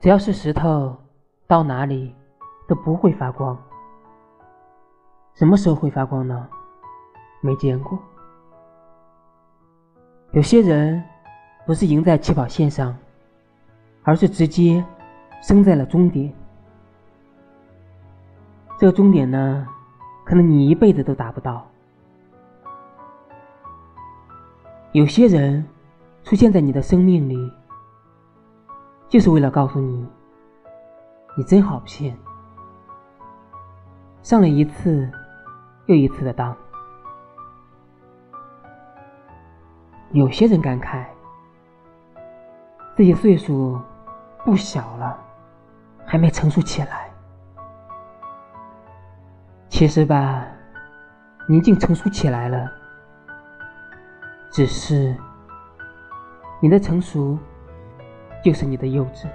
只要是石头，到哪里都不会发光。什么时候会发光呢？没见过。有些人不是赢在起跑线上，而是直接升在了终点。这个终点呢，可能你一辈子都达不到。有些人出现在你的生命里，就是为了告诉你，你真好骗。上了一次又一次的当。有些人感慨，自己岁数不小了，还没成熟起来。其实吧，你已经成熟起来了，只是你的成熟就是你的幼稚。